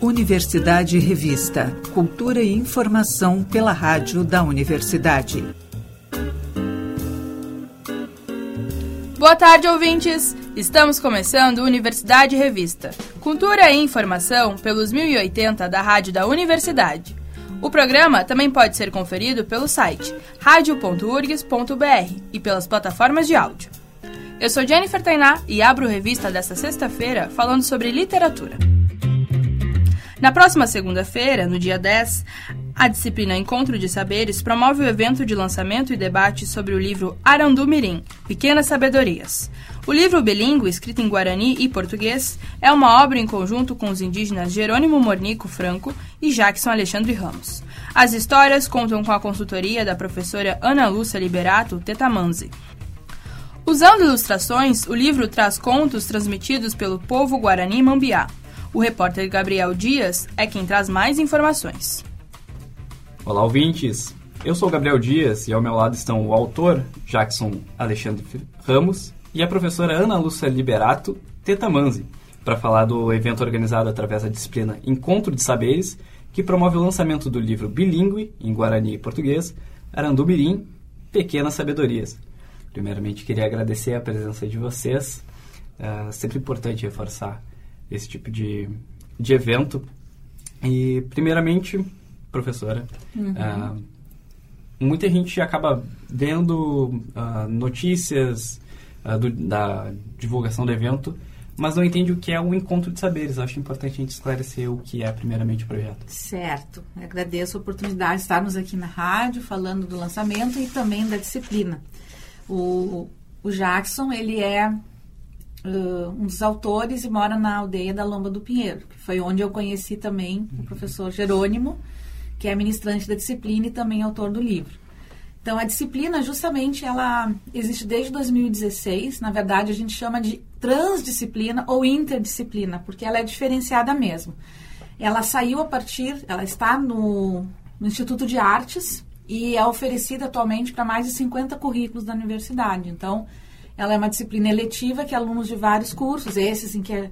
Universidade Revista. Cultura e informação pela rádio da universidade. Boa tarde, ouvintes! Estamos começando Universidade Revista. Cultura e informação pelos 1080 da rádio da universidade. O programa também pode ser conferido pelo site radio.urgs.br e pelas plataformas de áudio. Eu sou Jennifer Tainá e abro revista desta sexta-feira falando sobre literatura. Na próxima segunda-feira, no dia 10, a disciplina Encontro de Saberes promove o evento de lançamento e debate sobre o livro Arandu Mirim, Pequenas Sabedorias. O livro bilíngue, escrito em guarani e português, é uma obra em conjunto com os indígenas Jerônimo Mornico Franco e Jackson Alexandre Ramos. As histórias contam com a consultoria da professora Ana Lúcia Liberato Tetamanzi. Usando ilustrações, o livro traz contos transmitidos pelo povo guarani Mambiá, o repórter Gabriel Dias é quem traz mais informações. Olá, ouvintes! Eu sou Gabriel Dias e ao meu lado estão o autor Jackson Alexandre Ramos e a professora Ana Lúcia Liberato Tetamanzi, para falar do evento organizado através da disciplina Encontro de Saberes, que promove o lançamento do livro bilíngue, em Guarani e Português, Arandumirim, Pequenas Sabedorias. Primeiramente, queria agradecer a presença de vocês. É sempre importante reforçar esse tipo de, de evento. E, primeiramente, professora, uhum. uh, muita gente acaba vendo uh, notícias uh, do, da divulgação do evento, mas não entende o que é o encontro de saberes. Acho importante a gente esclarecer o que é, primeiramente, o projeto. Certo. agradeço a oportunidade de estarmos aqui na rádio falando do lançamento e também da disciplina. O, o Jackson, ele é uh, um dos autores e mora na aldeia da Lomba do Pinheiro, que foi onde eu conheci também o professor Jerônimo, que é ministrante da disciplina e também autor do livro. Então, a disciplina, justamente, ela existe desde 2016. Na verdade, a gente chama de transdisciplina ou interdisciplina, porque ela é diferenciada mesmo. Ela saiu a partir, ela está no, no Instituto de Artes e é oferecida atualmente para mais de 50 currículos da universidade. Então, ela é uma disciplina eletiva que alunos de vários cursos, esses em que é,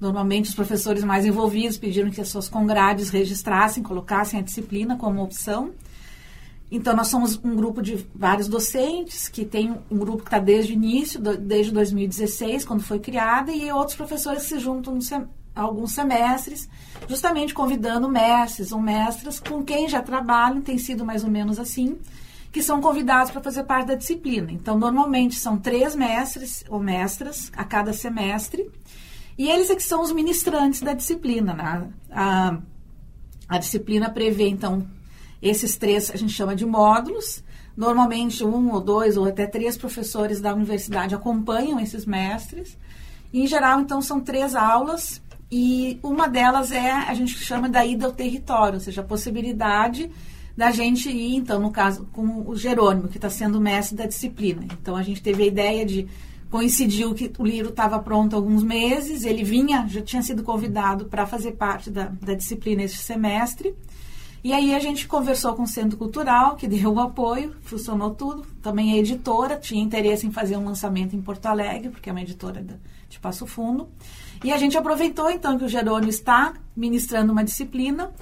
normalmente os professores mais envolvidos pediram que as suas congrades registrassem, colocassem a disciplina como opção. Então, nós somos um grupo de vários docentes, que tem um grupo que está desde o início, do, desde 2016, quando foi criada, e outros professores que se juntam sem, alguns semestres, justamente convidando mestres ou mestras com quem já trabalham, tem sido mais ou menos assim, que são convidados para fazer parte da disciplina. Então, normalmente são três mestres ou mestras a cada semestre, e eles é que são os ministrantes da disciplina. Né? A, a disciplina prevê, então, esses três a gente chama de módulos. Normalmente, um ou dois ou até três professores da universidade acompanham esses mestres. Em geral, então, são três aulas e uma delas é, a gente chama da ida ao território, ou seja, a possibilidade da gente ir, então, no caso, com o Jerônimo, que está sendo mestre da disciplina. Então, a gente teve a ideia de. Coincidiu que o livro estava pronto há alguns meses, ele vinha, já tinha sido convidado para fazer parte da, da disciplina este semestre. E aí a gente conversou com o Centro Cultural, que deu o apoio, funcionou tudo. Também a editora tinha interesse em fazer um lançamento em Porto Alegre, porque é uma editora de Passo Fundo. E a gente aproveitou então que o Jerônimo está ministrando uma disciplina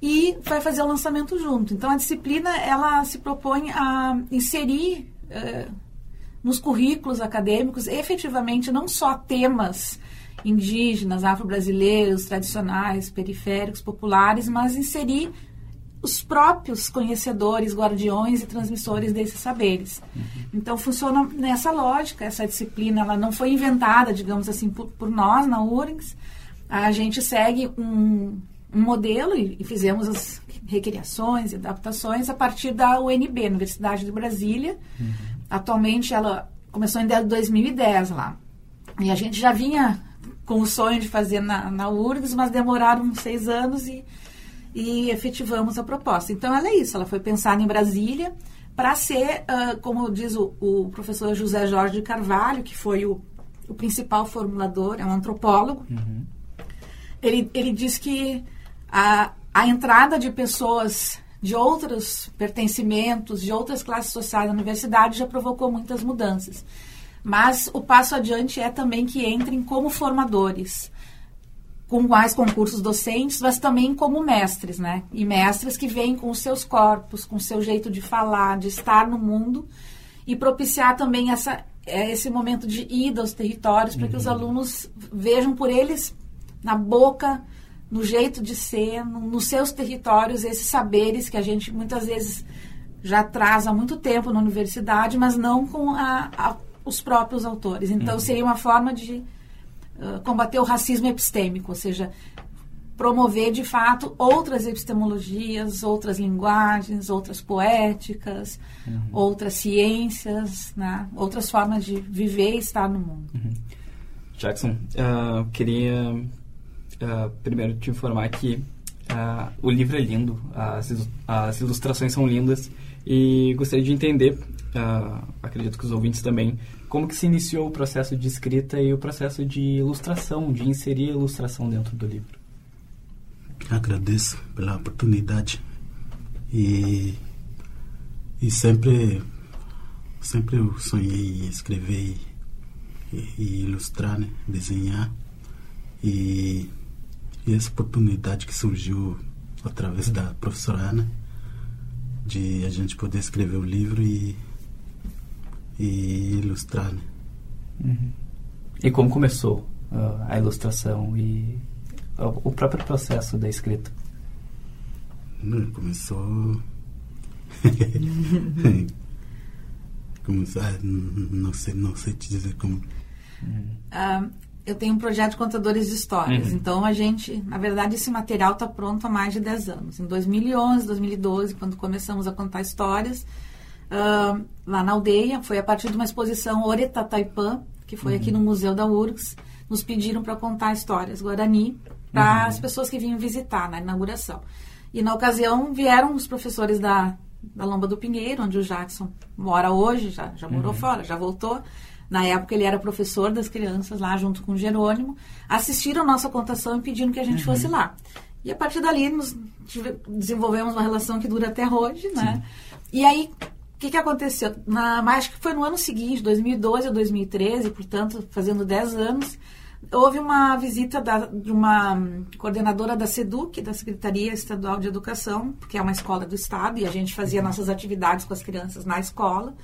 e vai fazer o lançamento junto. Então, a disciplina ela se propõe a inserir eh, nos currículos acadêmicos efetivamente não só temas indígenas, afro-brasileiros, tradicionais, periféricos, populares, mas inserir os próprios conhecedores, guardiões e transmissores desses saberes. Uhum. Então funciona nessa lógica. Essa disciplina ela não foi inventada, digamos assim, por, por nós na URGS. A gente segue um, um modelo e, e fizemos as recriações e adaptações a partir da UNB, Universidade de Brasília. Uhum. Atualmente ela começou em 2010 lá. E a gente já vinha com o sonho de fazer na, na URGS, mas demoraram seis anos e, e efetivamos a proposta. Então ela é isso, ela foi pensada em Brasília para ser, uh, como diz o, o, professor José Jorge de Carvalho, que foi o, o principal formulador, é um antropólogo. Uhum. Ele, ele diz que a, a entrada de pessoas de outros pertencimentos, de outras classes sociais na universidade já provocou muitas mudanças. Mas o passo adiante é também que entrem como formadores, com mais concursos docentes, mas também como mestres, né? E mestres que vêm com os seus corpos, com o seu jeito de falar, de estar no mundo e propiciar também essa, é, esse momento de ida aos territórios para que os uhum. alunos vejam por eles na boca, no jeito de ser, no, nos seus territórios, esses saberes que a gente muitas vezes já traz há muito tempo na universidade, mas não com a, a os próprios autores. Então, uhum. seria uma forma de uh, combater o racismo epistêmico, ou seja, promover de fato outras epistemologias, outras linguagens, outras poéticas, uhum. outras ciências, né? outras formas de viver e estar no mundo. Uhum. Jackson, uh, queria uh, primeiro te informar que uh, o livro é lindo, as, as ilustrações são lindas e gostaria de entender acredito que os ouvintes também, como que se iniciou o processo de escrita e o processo de ilustração, de inserir a ilustração dentro do livro? Agradeço pela oportunidade e, e sempre, sempre eu sonhei em escrever e, e ilustrar, né? desenhar e, e essa oportunidade que surgiu através da professora Ana de a gente poder escrever o livro e e ilustrar. Né? Uhum. E como começou uh, a ilustração e uh, o próprio processo da escrita? Hum, começou. começou ah, não sei, não sei te dizer como. Uh, eu tenho um projeto de contadores de histórias. Uhum. Então, a gente, na verdade, esse material está pronto há mais de 10 anos. Em 2011, 2012, quando começamos a contar histórias, uh, lá na aldeia. Foi a partir de uma exposição Oreta Taipã, que foi uhum. aqui no Museu da URGS. Nos pediram para contar histórias Guarani para uhum. as pessoas que vinham visitar na inauguração. E na ocasião vieram os professores da, da Lomba do Pinheiro, onde o Jackson mora hoje, já, já morou uhum. fora, já voltou. Na época ele era professor das crianças lá junto com o Jerônimo. Assistiram a nossa contação e pediram que a gente fosse uhum. lá. E a partir dali nos desenvolvemos uma relação que dura até hoje, né? Sim. E aí que, que aconteceu? Na, acho que foi no ano seguinte, 2012 ou 2013, portanto, fazendo 10 anos, houve uma visita da, de uma coordenadora da SEDUC, da Secretaria Estadual de Educação, que é uma escola do Estado, e a gente fazia nossas atividades com as crianças na escola.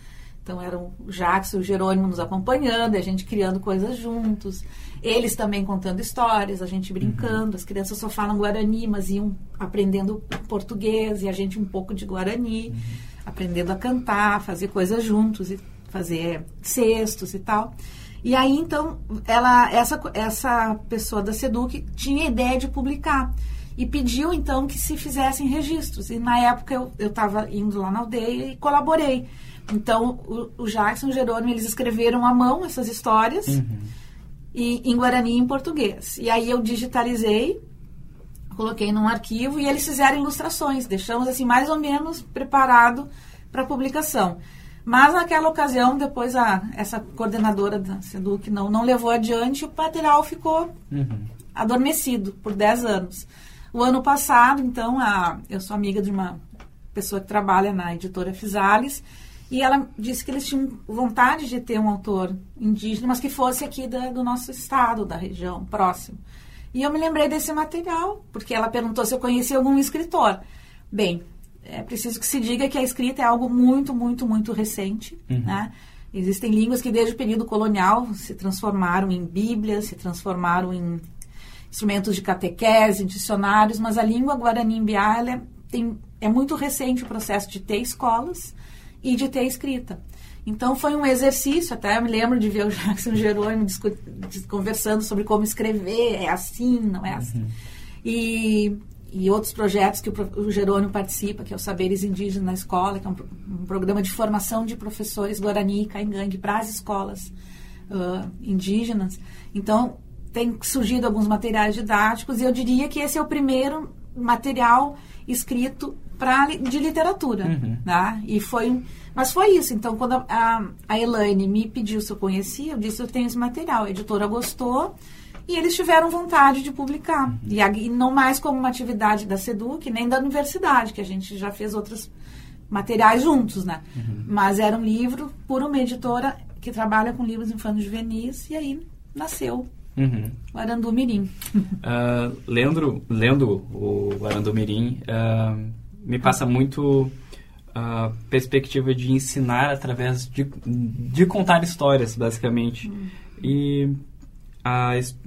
Então, eram o Jackson e o Jerônimo nos acompanhando, a gente criando coisas juntos. Eles também contando histórias, a gente brincando. As crianças só falam Guarani, mas iam aprendendo português, e a gente um pouco de Guarani. Uhum aprendendo a cantar, fazer coisas juntos e fazer cestos e tal. E aí então ela essa essa pessoa da Seduc tinha a ideia de publicar e pediu então que se fizessem registros. E na época eu estava indo lá na aldeia e colaborei. Então o, o Jackson e o Jerônimo eles escreveram à mão essas histórias uhum. e, em Guarani e em português. E aí eu digitalizei coloquei num arquivo e eles fizeram ilustrações. Deixamos assim mais ou menos preparado para publicação. Mas naquela ocasião, depois a, essa coordenadora da Seduc não, não levou adiante, o material ficou uhum. adormecido por 10 anos. O ano passado, então, a, eu sou amiga de uma pessoa que trabalha na editora Fisales, e ela disse que eles tinham vontade de ter um autor indígena, mas que fosse aqui da, do nosso estado, da região, próximo. E eu me lembrei desse material, porque ela perguntou se eu conhecia algum escritor. Bem, é preciso que se diga que a escrita é algo muito, muito, muito recente, uhum. né? Existem línguas que desde o período colonial se transformaram em bíblias, se transformaram em instrumentos de catequese, em dicionários, mas a língua guarani-imbiá é, tem, é muito recente o processo de ter escolas e de ter escrita. Então foi um exercício, até eu me lembro de ver o Jackson Jerônimo conversando sobre como escrever, é assim, não é assim. Uhum. E, e outros projetos que o, o Jerônimo participa, que é o Saberes Indígenas na Escola, que é um, um programa de formação de professores Guarani e Caingangue para as escolas uh, indígenas. Então, tem surgido alguns materiais didáticos e eu diria que esse é o primeiro material escrito pra, de literatura. Uhum. Né? E foi mas foi isso. Então, quando a, a, a Elaine me pediu se eu conhecia, eu disse: eu tenho esse material. A editora gostou e eles tiveram vontade de publicar. Uhum. E, e, não mais como uma atividade da SEDUC, nem da universidade, que a gente já fez outros materiais juntos, né? Uhum. Mas era um livro por uma editora que trabalha com livros infantis juvenis, e aí nasceu Uhum. o Mirim. Ah, lendo, lendo o Arandu Mirim, ah, me passa muito a perspectiva de ensinar através de, de contar histórias, basicamente. E a his-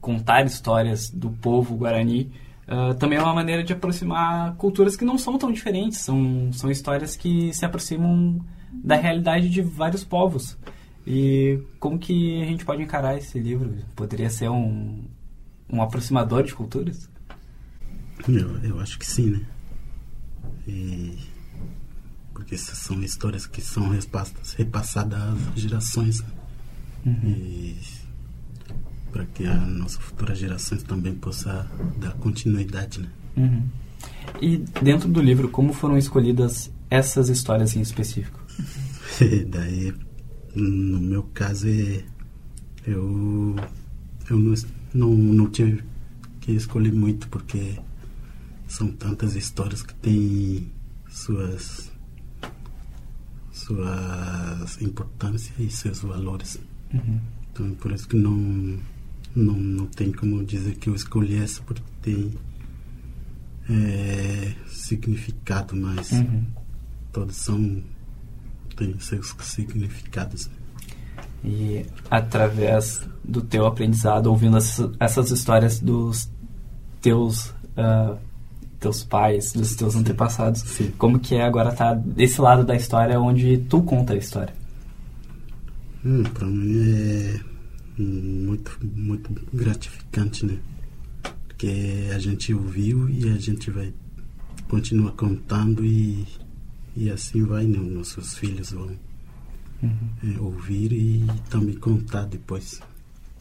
contar histórias do povo guarani ah, também é uma maneira de aproximar culturas que não são tão diferentes. São, são histórias que se aproximam da realidade de vários povos. E como que a gente pode encarar esse livro? Poderia ser um, um aproximador de culturas? Eu, eu acho que sim, né? E porque essas são histórias que são repassadas, às gerações. Né? E para que a nossa futura gerações também possa dar continuidade, né? Uhum. E dentro do livro, como foram escolhidas essas histórias em específico? Daí, no meu caso, é, eu, eu não, não, não tive que escolher muito, porque são tantas histórias que têm suas, suas importâncias e seus valores. Uhum. Então, é por isso que não, não, não tem como dizer que eu escolhi essa, porque tem é, significado, mas Uhum. todos são têm seus significados. E através do teu aprendizado, ouvindo essas, essas histórias dos teus ah, teus pais, dos teus antepassados, Sim. como que é agora estar desse lado da história onde tu conta a história? Hum, para mim é muito, muito gratificante, né? Porque a gente ouviu e a gente vai continuar contando e, e assim vai, né? Os nossos filhos vão é, ouvir e também contar depois.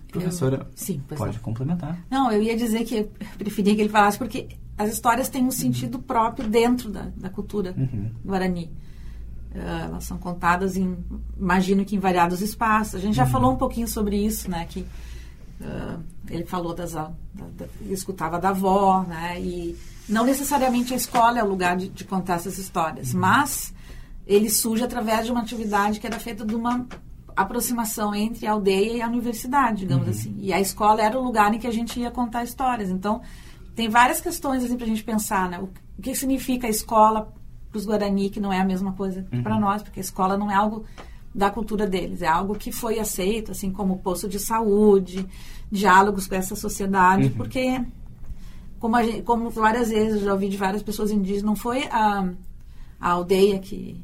Professora, Sim, pois pode não. complementar. Não, eu ia dizer que eu preferia que ele falasse porque as histórias têm um sentido próprio dentro da, da cultura Uhum. guarani. Ah, elas são contadas em, imagino que em variados espaços. A gente já falou um pouquinho sobre isso, né? Que ah, ele falou das, a- da, da, escutava da avó, né? E não necessariamente a escola é o lugar de, de contar essas histórias, mas ele surge através de uma atividade que era feita de uma aproximação entre a aldeia e a universidade, digamos assim. E a escola era o lugar em que a gente ia contar histórias. Então, tem várias questões assim, para a gente pensar, né? O, que significa a escola para os Guarani, que não é a mesma coisa para nós, porque a escola não é algo da cultura deles, é algo que foi aceito, assim como posto de saúde, diálogos com essa sociedade, porque como, gente- como várias vezes eu já ouvi de várias pessoas indígenas, não foi a, a aldeia que,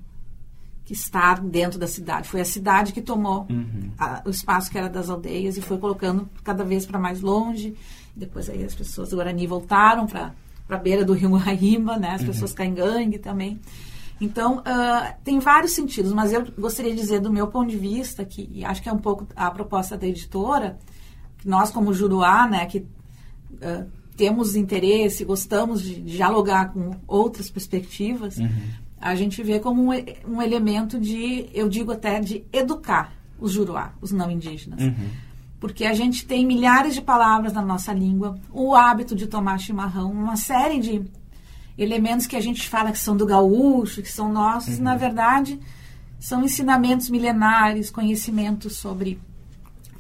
que está dentro da cidade, foi a cidade que tomou Uhum. a- o espaço que era das aldeias e foi colocando cada vez para mais longe. Depois aí as pessoas do Guarani voltaram para a beira do rio Guaíba, né? As pessoas Caingangue também. Então, ah, tem vários sentidos, mas eu gostaria de dizer do meu ponto de vista, que e acho que é um pouco a proposta da editora, que nós como Juruá, né, que ah, temos interesse, gostamos de dialogar com outras perspectivas, a gente vê como um, um elemento de, eu digo até, de educar os Juruá, os não indígenas. Porque a gente tem milhares de palavras na nossa língua, o hábito de tomar chimarrão, uma série de elementos que a gente fala que são do gaúcho, que são nossos, na verdade, são ensinamentos milenares, conhecimentos sobre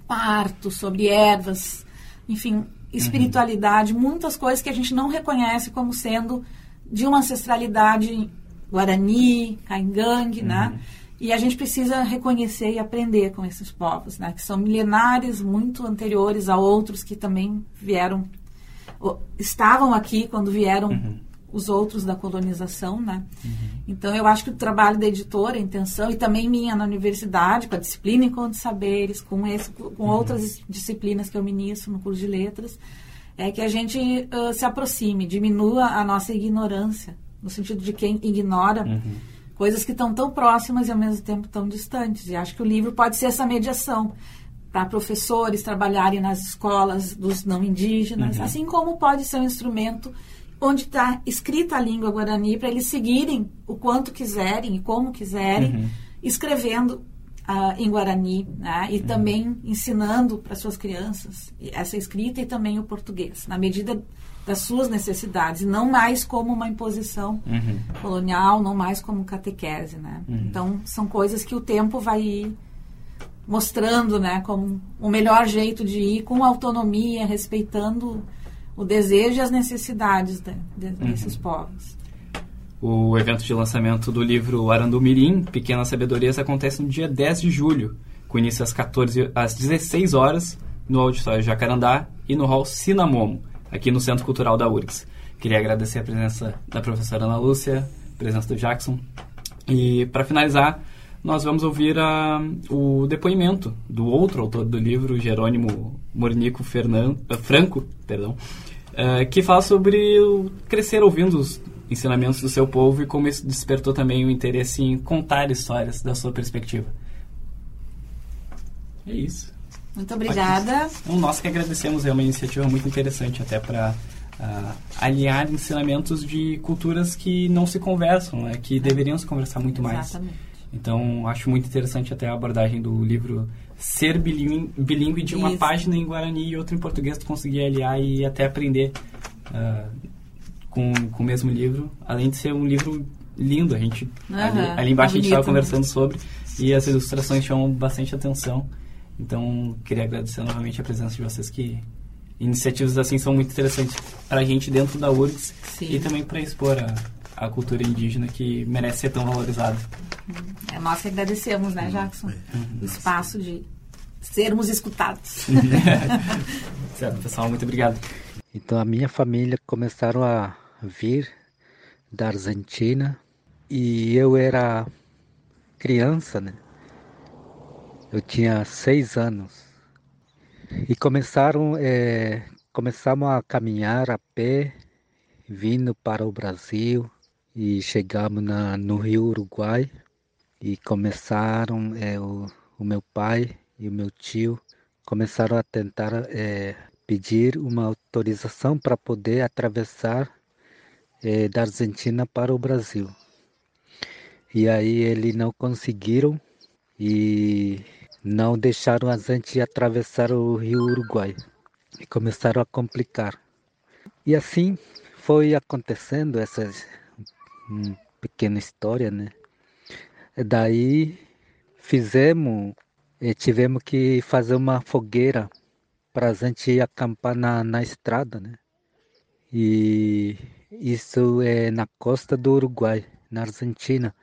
parto, sobre ervas, enfim, espiritualidade, muitas coisas que a gente não reconhece como sendo de uma ancestralidade guarani, caingangue, né? E a gente precisa reconhecer e aprender com esses povos, né? Que são milenares, muito anteriores a outros que também vieram, estavam aqui quando vieram os outros da colonização, né? Então, eu acho que o trabalho da editora, a intenção, e também minha na universidade, com a disciplina Encontro de Saberes, com, esse, com outras disciplinas que eu ministro no curso de letras, é que a gente ah, se aproxime, diminua a nossa ignorância, no sentido de quem ignora coisas que estão tão próximas e ao mesmo tempo tão distantes. E acho que o livro pode ser essa mediação para professores trabalharem nas escolas dos não indígenas, assim como pode ser um instrumento onde está escrita a língua guarani para eles seguirem o quanto quiserem e como quiserem, escrevendo ah, em guarani, né? e também ensinando para suas crianças essa escrita e também o português, na medida das suas necessidades, não mais como uma imposição colonial, não mais como catequese, né? Então, são coisas que o tempo vai ir mostrando, né, como o melhor jeito de ir, com autonomia, respeitando o desejo e as necessidades de, de, uhum. desses povos. O evento de lançamento do livro Arandumirim, Pequenas Sabedorias, acontece no dia 10 de julho, com início às 14 às 16 horas no Auditório Jacarandá e no Hall Cinamomo, aqui no Centro Cultural da URGS. Queria agradecer a presença da professora Ana Lúcia, a presença do Jackson. E, para finalizar, nós vamos ouvir a, o depoimento do outro autor do livro, Jerônimo Mornico Fernando, uh, Franco, perdão, uh, que fala sobre o crescer ouvindo os ensinamentos do seu povo e como isso despertou também o interesse em contar histórias da sua perspectiva. É isso. Muito obrigada. Então, nós que agradecemos, é uma iniciativa muito interessante até para uh, ah, aliar ensinamentos de culturas que não se conversam, né, que deveriam se conversar muito mais. Exatamente. Então, acho muito interessante até a abordagem do livro ser bilíngue, de uma Isso. página em Guarani e outra em português, tu conseguir aliar e até aprender uh, com, com o mesmo livro, além de ser um livro lindo, a gente uhum, ali, ali, embaixo é a gente estava conversando sobre e as ilustrações chamam bastante atenção. Então, queria agradecer novamente a presença de vocês que iniciativas assim são muito interessantes para a gente dentro da URGS Sim. e também para expor a, a cultura indígena que merece ser tão valorizada. É, nós que agradecemos, né, Jackson, uhum. o espaço de sermos escutados. certo, pessoal, muito obrigado. Então a minha família começaram a vir da Argentina. E eu era criança, né? Eu tinha seis anos. E começaram, é, começamos a caminhar a pé, vindo para o Brasil. E chegamos na, no Rio Uruguai. E começaram é, o, o meu pai e o meu tio começaram a tentar é, pedir uma autorização para poder atravessar é, da Argentina para o Brasil. E aí eles não conseguiram e não deixaram a gente atravessar o rio Uruguai e começaram a complicar. E assim foi acontecendo essa pequena história, né? Daí fizemos, e tivemos que fazer uma fogueira para a gente acampar na, na estrada, né? E isso é na costa do Uruguai, na Argentina.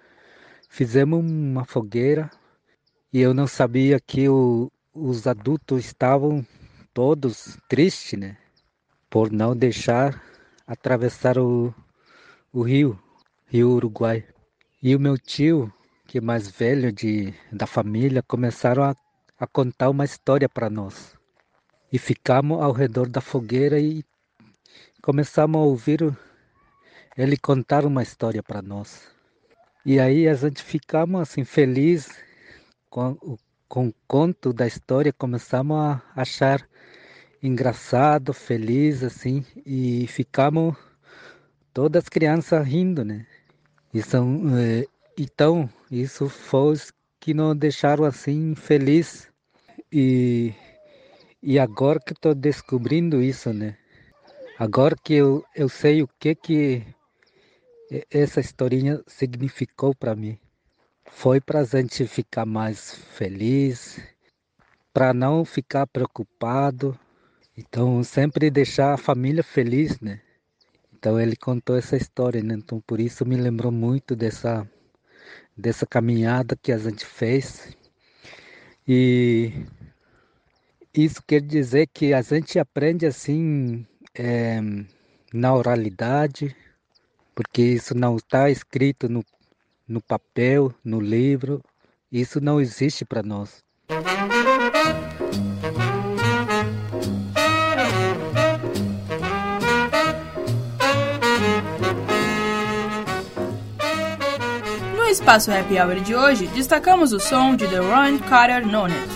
Fizemos uma fogueira e eu não sabia que o, os adultos estavam todos tristes, né? Por não deixar atravessar o, o rio, Rio Uruguai. E o meu tio que mais velho de, da família começaram a, a contar uma história para nós. E ficamos ao redor da fogueira e começamos a ouvir ele contar uma história para nós. E aí a gente ficamos assim felizes com, com o conto da história, começamos a achar engraçado, feliz assim, e ficamos todas as crianças rindo, né? E são, eh, então, isso foi que nos deixaram assim feliz e e agora que estou descobrindo isso, né? Agora que eu, eu sei o que que essa historinha significou para mim. Foi para a gente ficar mais feliz, para não ficar preocupado. Então, sempre deixar a família feliz, né? Então, ele contou essa história, né? Então, por isso me lembrou muito dessa dessa caminhada que a gente fez. E isso quer dizer que a gente aprende assim é, na oralidade, porque isso não está escrito no, no papel, no livro, isso não existe para nós. espaço Happy Hour de hoje, destacamos o som de The Ron Carter Nonet.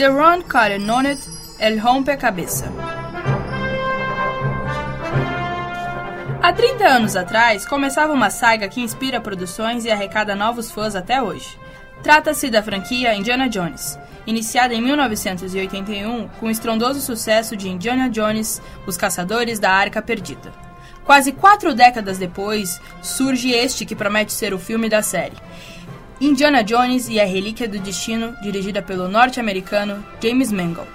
The Ron Carter Nonet El Rompe Cabeça. Há 30 anos atrás, começava uma saga que inspira produções e arrecada novos fãs até hoje. Trata-se da franquia Indiana Jones, iniciada em 1981 com o estrondoso sucesso de Indiana Jones, Os Caçadores da Arca Perdida. Quase quatro décadas depois, surge este que promete ser o filme da série. Indiana Jones e a Relíquia do Destino, dirigida pelo norte-americano James Mangold.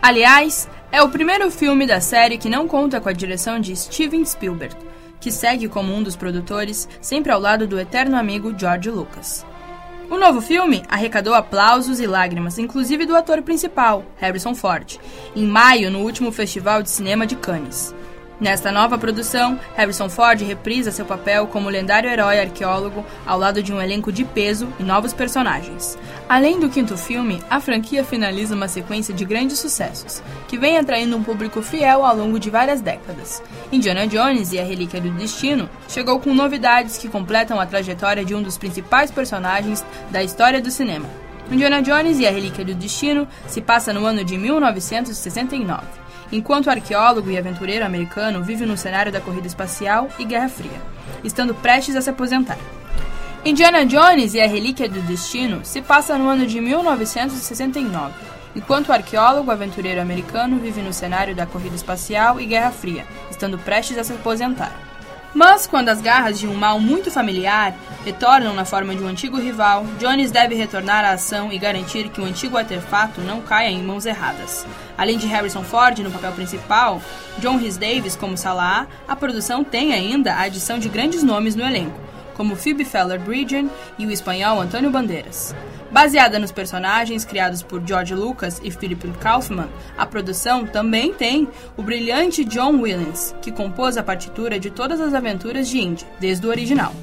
Aliás, é o primeiro filme da série que não conta com a direção de Steven Spielberg, que segue como um dos produtores, sempre ao lado do eterno amigo George Lucas. O novo filme arrecadou aplausos e lágrimas, inclusive do ator principal, Harrison Ford, em maio no último Festival de Cinema de Cannes. Nesta nova produção, Harrison Ford reprisa seu papel como lendário herói arqueólogo ao lado de um elenco de peso e novos personagens. Além do quinto filme, a franquia finaliza uma sequência de grandes sucessos, que vem atraindo um público fiel ao longo de várias décadas. Indiana Jones e a Relíquia do Destino chegou com novidades que completam a trajetória de um dos principais personagens da história do cinema. Indiana Jones e a Relíquia do Destino se passa no ano de 1969 enquanto arqueólogo e aventureiro americano vive no cenário da corrida espacial e Guerra Fria, estando prestes a se aposentar. Indiana Jones e a Relíquia do Destino se passa no ano de 1969, enquanto o arqueólogo aventureiro americano vive no cenário da corrida espacial e Guerra Fria, estando prestes a se aposentar. Mas, quando as garras de um mal muito familiar retornam na forma de um antigo rival, Jones deve retornar à ação e garantir que o antigo artefato não caia em mãos erradas. Além de Harrison Ford no papel principal, John Rhys Davis como Salah, a produção tem ainda a adição de grandes nomes no elenco, como Phoebe Feller-Bridgen e o espanhol Antônio Bandeiras. Baseada nos personagens criados por George Lucas e Philip Kaufman, a produção também tem o brilhante John Williams, que compôs a partitura de todas as aventuras de Indy, desde o original.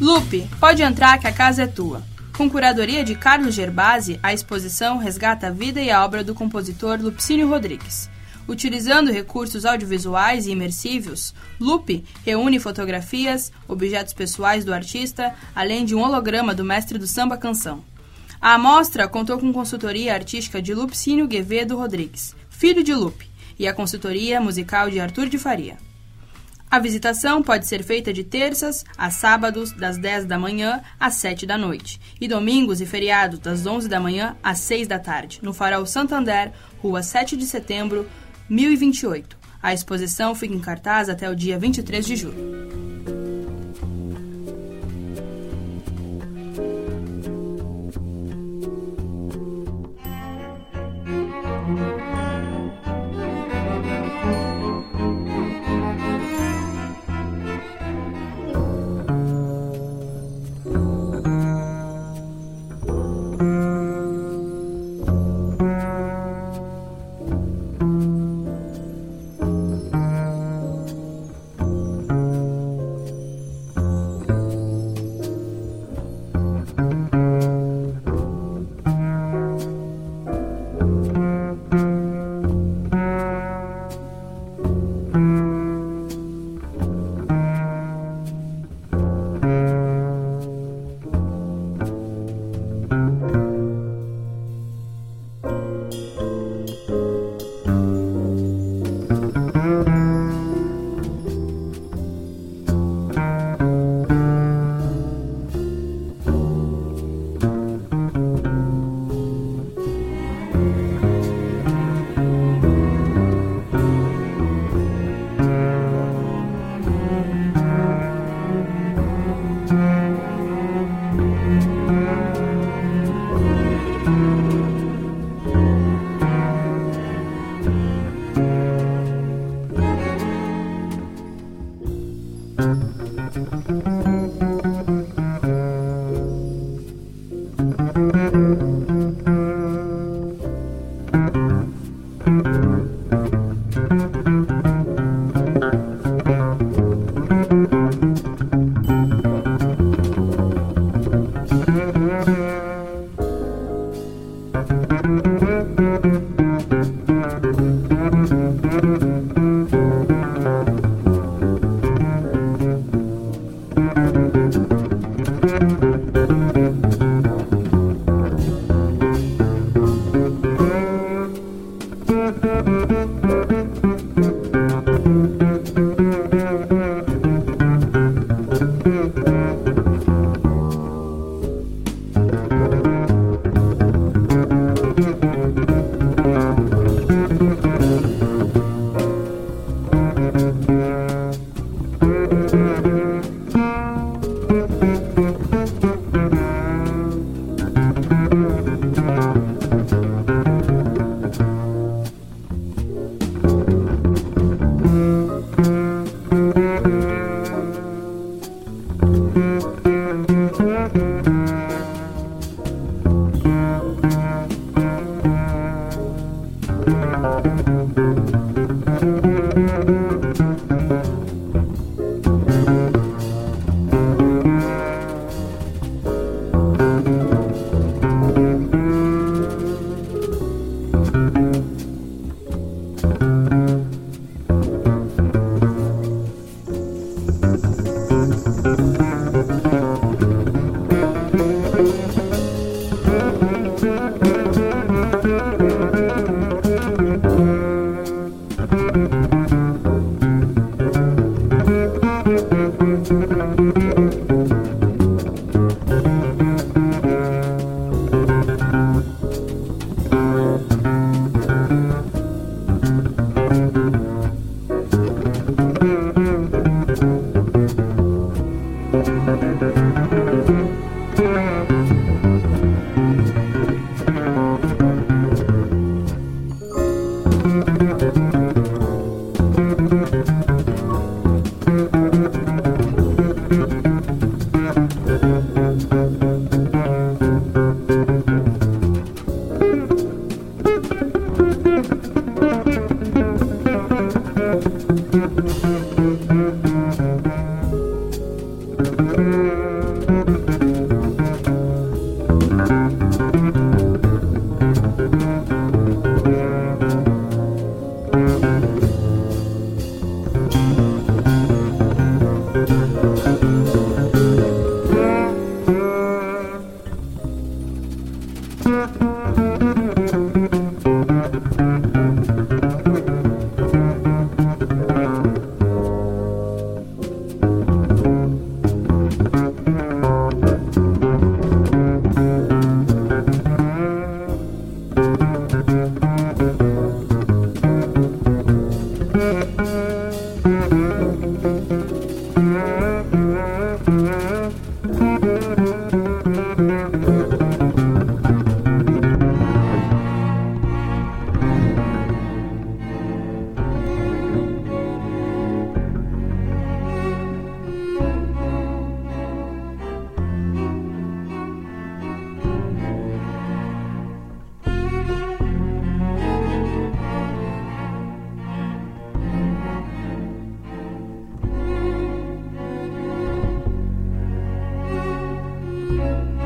Lupe, pode entrar que a casa é tua. Com curadoria de Carlos Gerbasi, a exposição resgata a vida e a obra do compositor Lupicínio Rodrigues. Utilizando recursos audiovisuais e imersivos, Lupe reúne fotografias, objetos pessoais do artista, além de um holograma do mestre do samba canção. A amostra contou com consultoria artística de Lupicínio Guevedo Rodrigues, filho de Lupe, e a consultoria musical de Arthur de Faria. A visitação pode ser feita de terças a sábados, das 10 da manhã às 7 da noite, e domingos e feriados, das 11 da manhã às 6 da tarde, no Farol Santander, Rua 7 de Setembro, 1028. A exposição fica em cartaz até o dia 23 de julho. The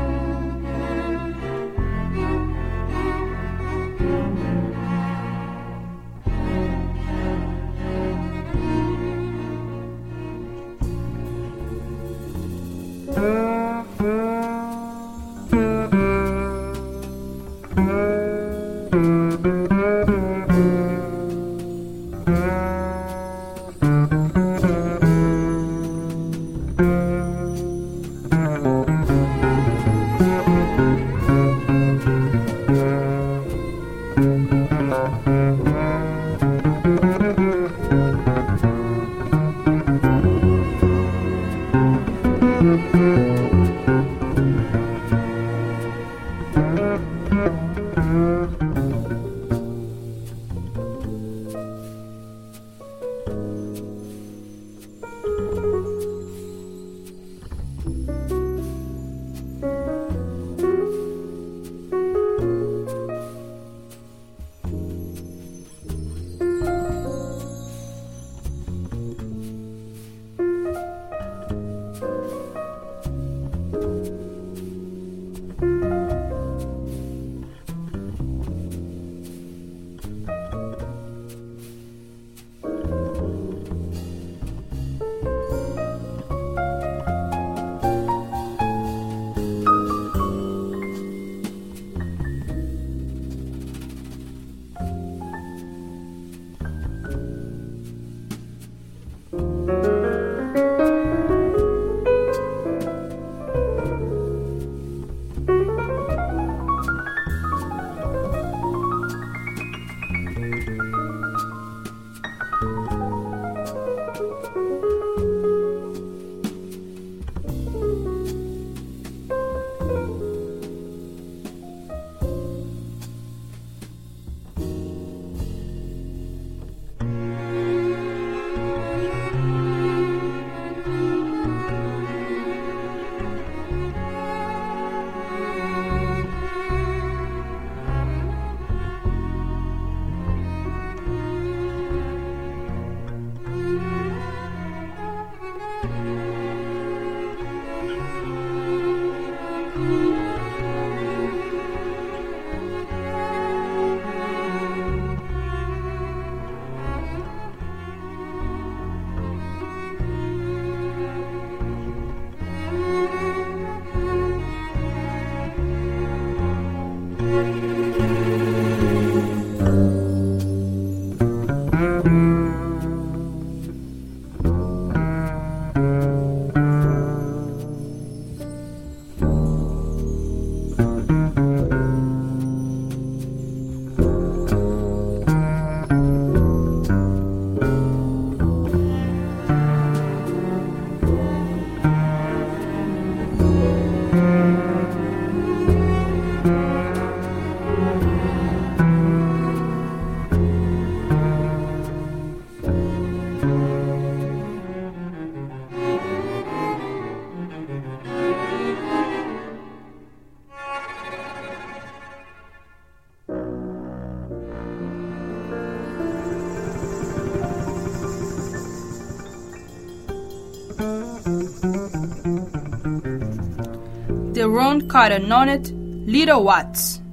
Ron Cotton Nonet Little Watts.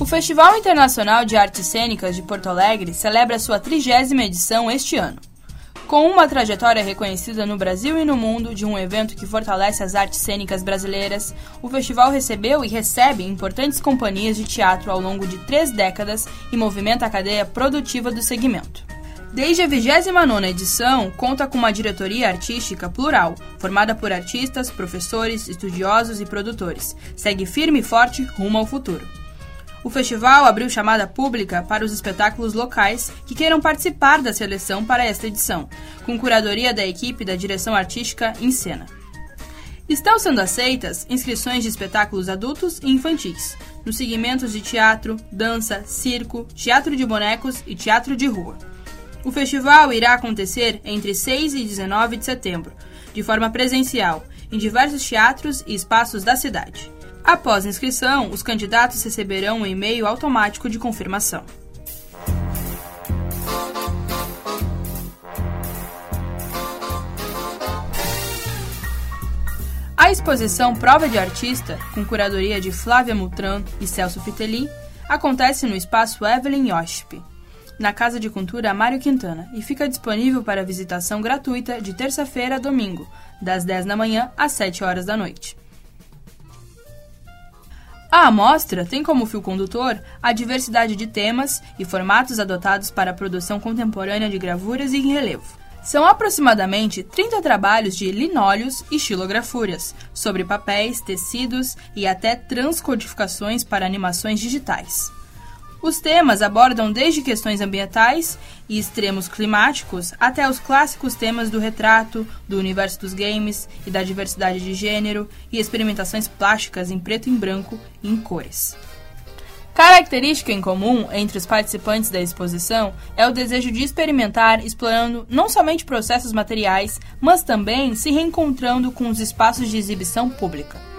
O Festival Internacional de Artes Cênicas de Porto Alegre celebra sua trigésima edição este ano. Com uma trajetória reconhecida no Brasil e no mundo de um evento que fortalece as artes cênicas brasileiras, o festival recebeu e recebe importantes companhias de teatro ao longo de três décadas e movimenta a cadeia produtiva do segmento. Desde a 29ª edição, conta com uma diretoria artística plural, formada por artistas, professores, estudiosos e produtores. Segue firme e forte rumo ao futuro. O festival abriu chamada pública para os espetáculos locais que queiram participar da seleção para esta edição, com curadoria da equipe da direção artística em cena. Estão sendo aceitas inscrições de espetáculos adultos e infantis, nos segmentos de teatro, dança, circo, teatro de bonecos e teatro de rua. O festival irá acontecer entre 6 e 19 de setembro, de forma presencial, em diversos teatros e espaços da cidade. Após a inscrição, os candidatos receberão um e-mail automático de confirmação. exposição Prova de Artista, com curadoria de Flávia Mutran e Celso Fiteli, acontece no espaço Evelyn Yoship, na Casa de Cultura Mário Quintana, e fica disponível para visitação gratuita de terça-feira a domingo, das 10 da manhã às 7 horas da noite. A amostra tem como fio condutor a diversidade de temas e formatos adotados para a produção contemporânea de gravuras e em relevo. São aproximadamente 30 trabalhos de linóleos e xilografúrias, sobre papéis, tecidos e até transcodificações para animações digitais. Os temas abordam desde questões ambientais e extremos climáticos até os clássicos temas do retrato, do universo dos games e da diversidade de gênero e experimentações plásticas em preto e branco e em cores. Característica em comum entre os participantes da exposição é o desejo de experimentar explorando não somente processos materiais, mas também se reencontrando com os espaços de exibição pública.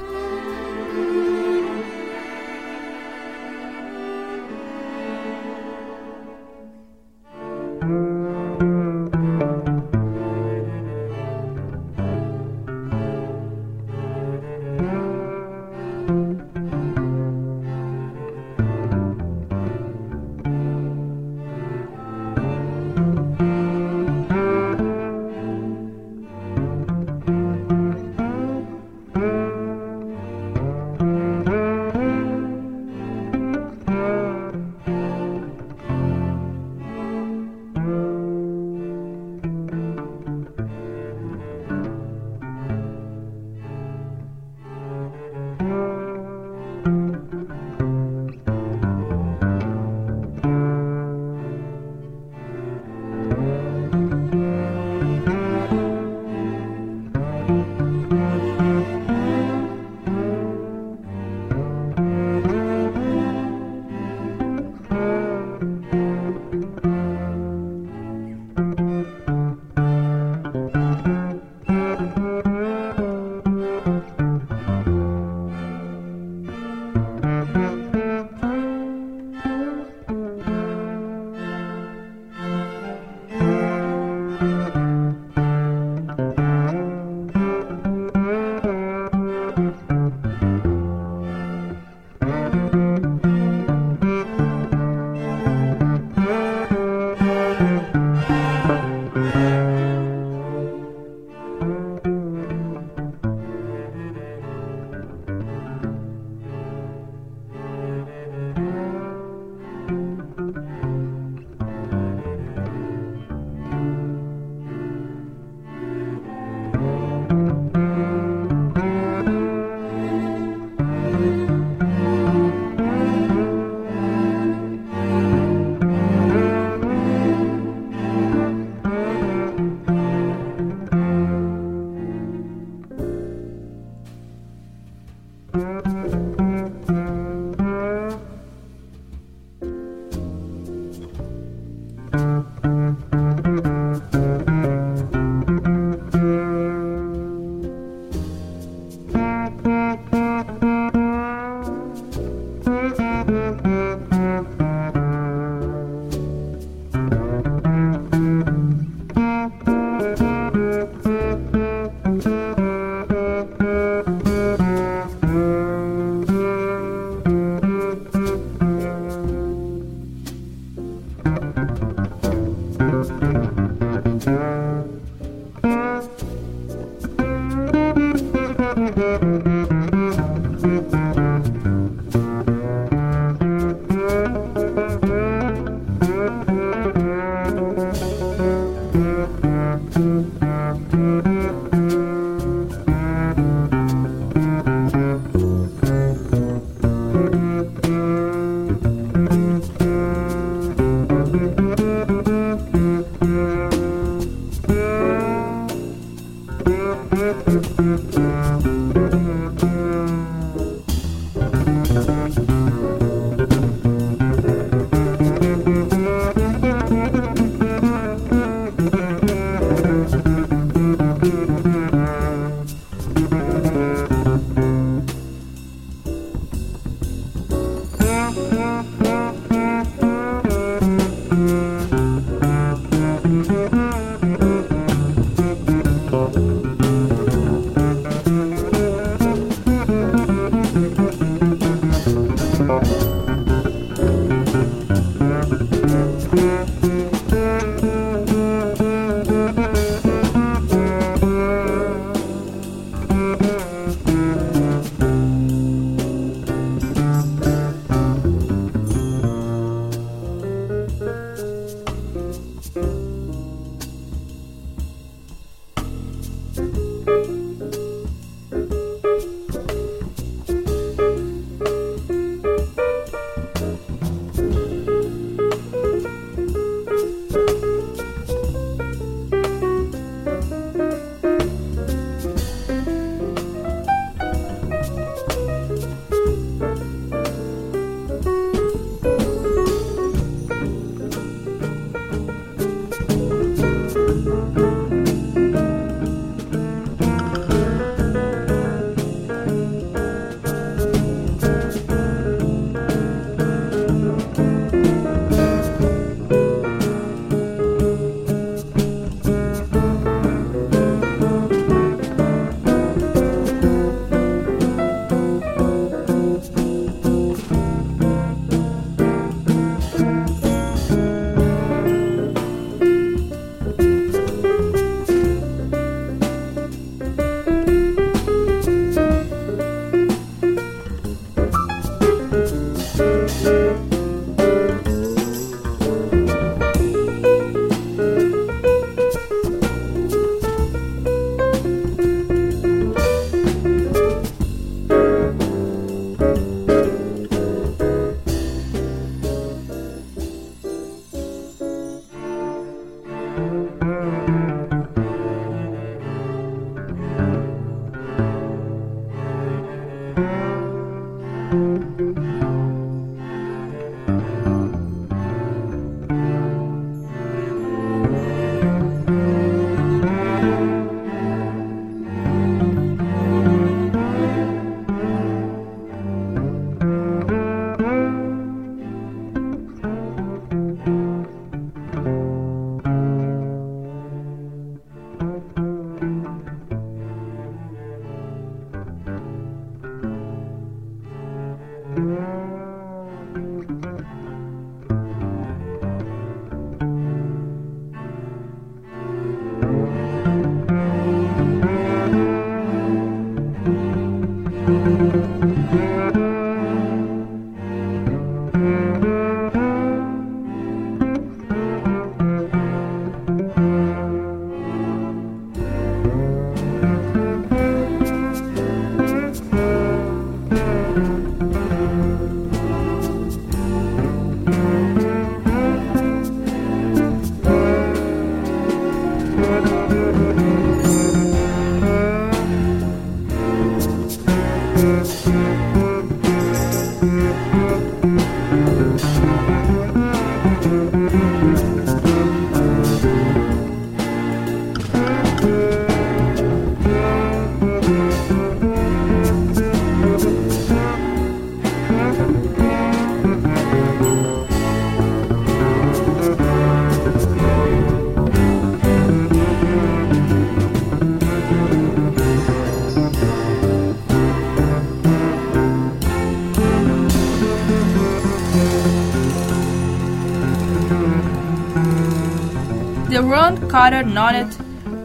Carter Nonet,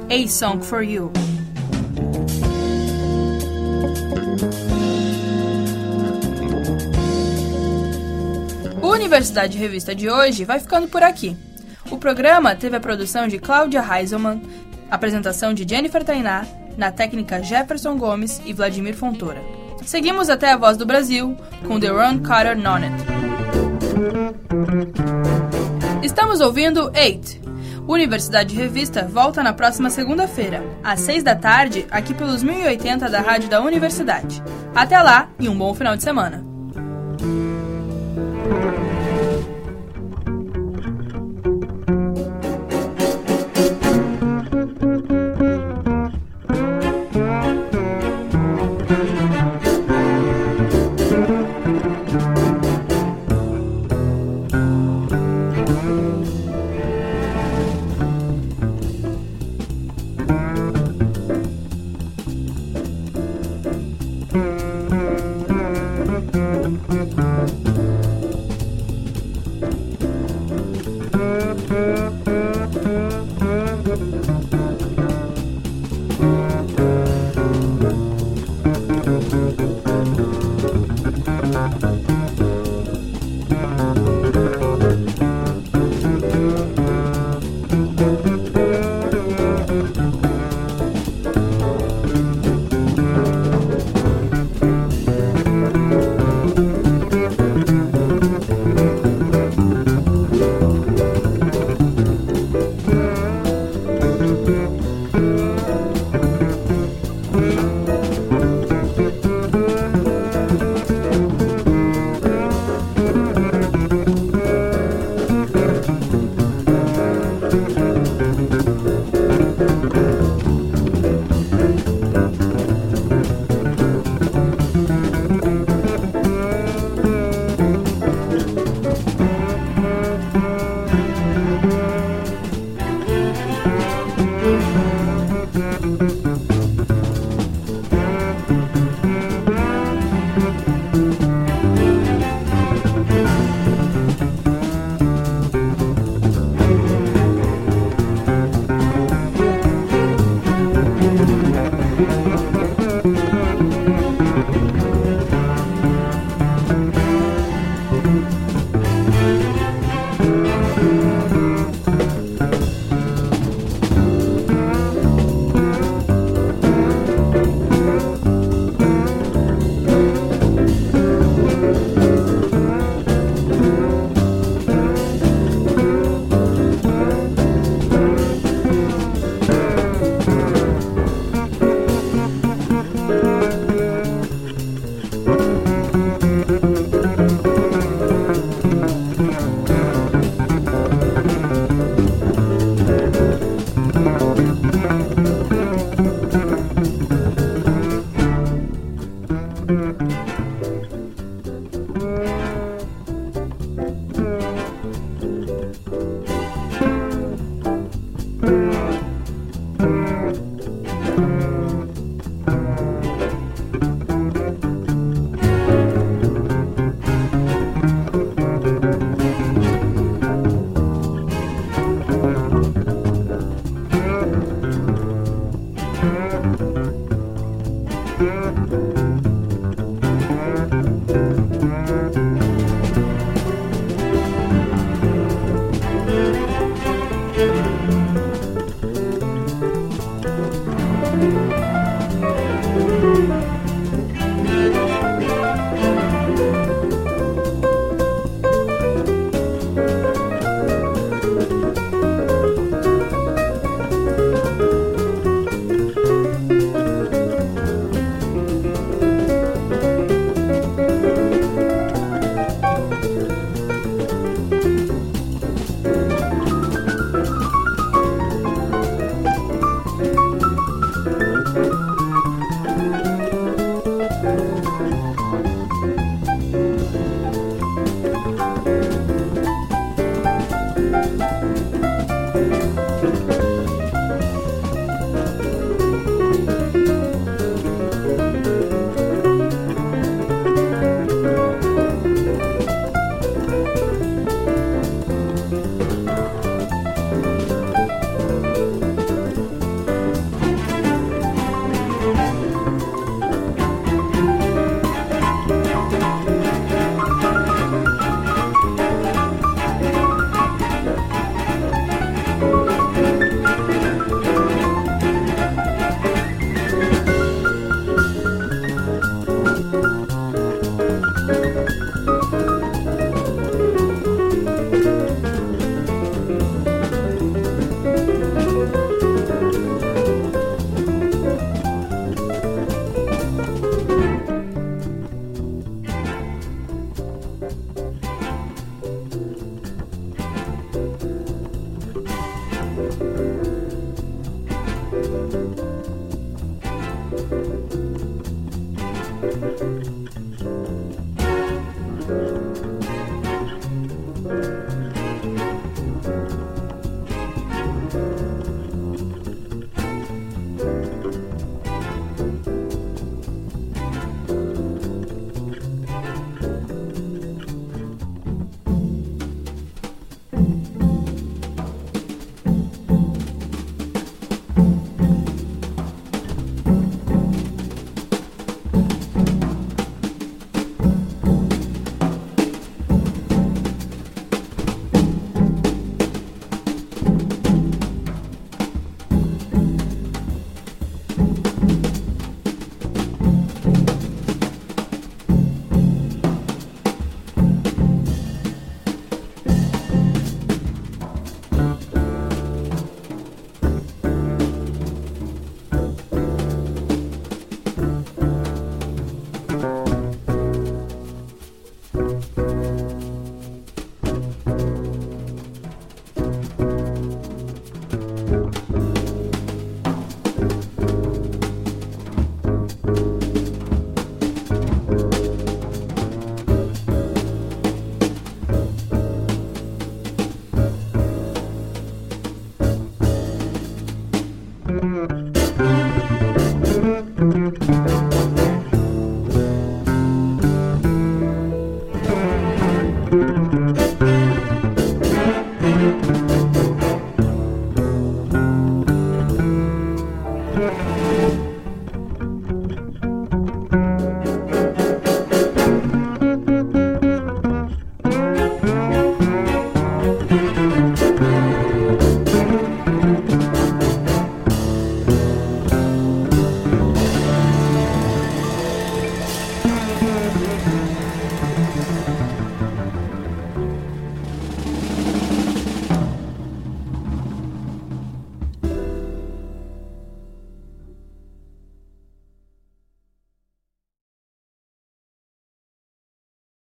A Song for You. O Universidade Revista de hoje vai ficando por aqui. O programa teve a produção de Cláudia Heiselman, apresentação de Jennifer Tainá, na técnica Jefferson Gomes e Vladimir Fontoura. Seguimos até a Voz do Brasil com The Ron Carter Nonet. Estamos ouvindo Eight. Universidade Revista volta na próxima segunda-feira, às seis da tarde, aqui pelos 1080 da Rádio da Universidade. Até lá e um bom final de semana.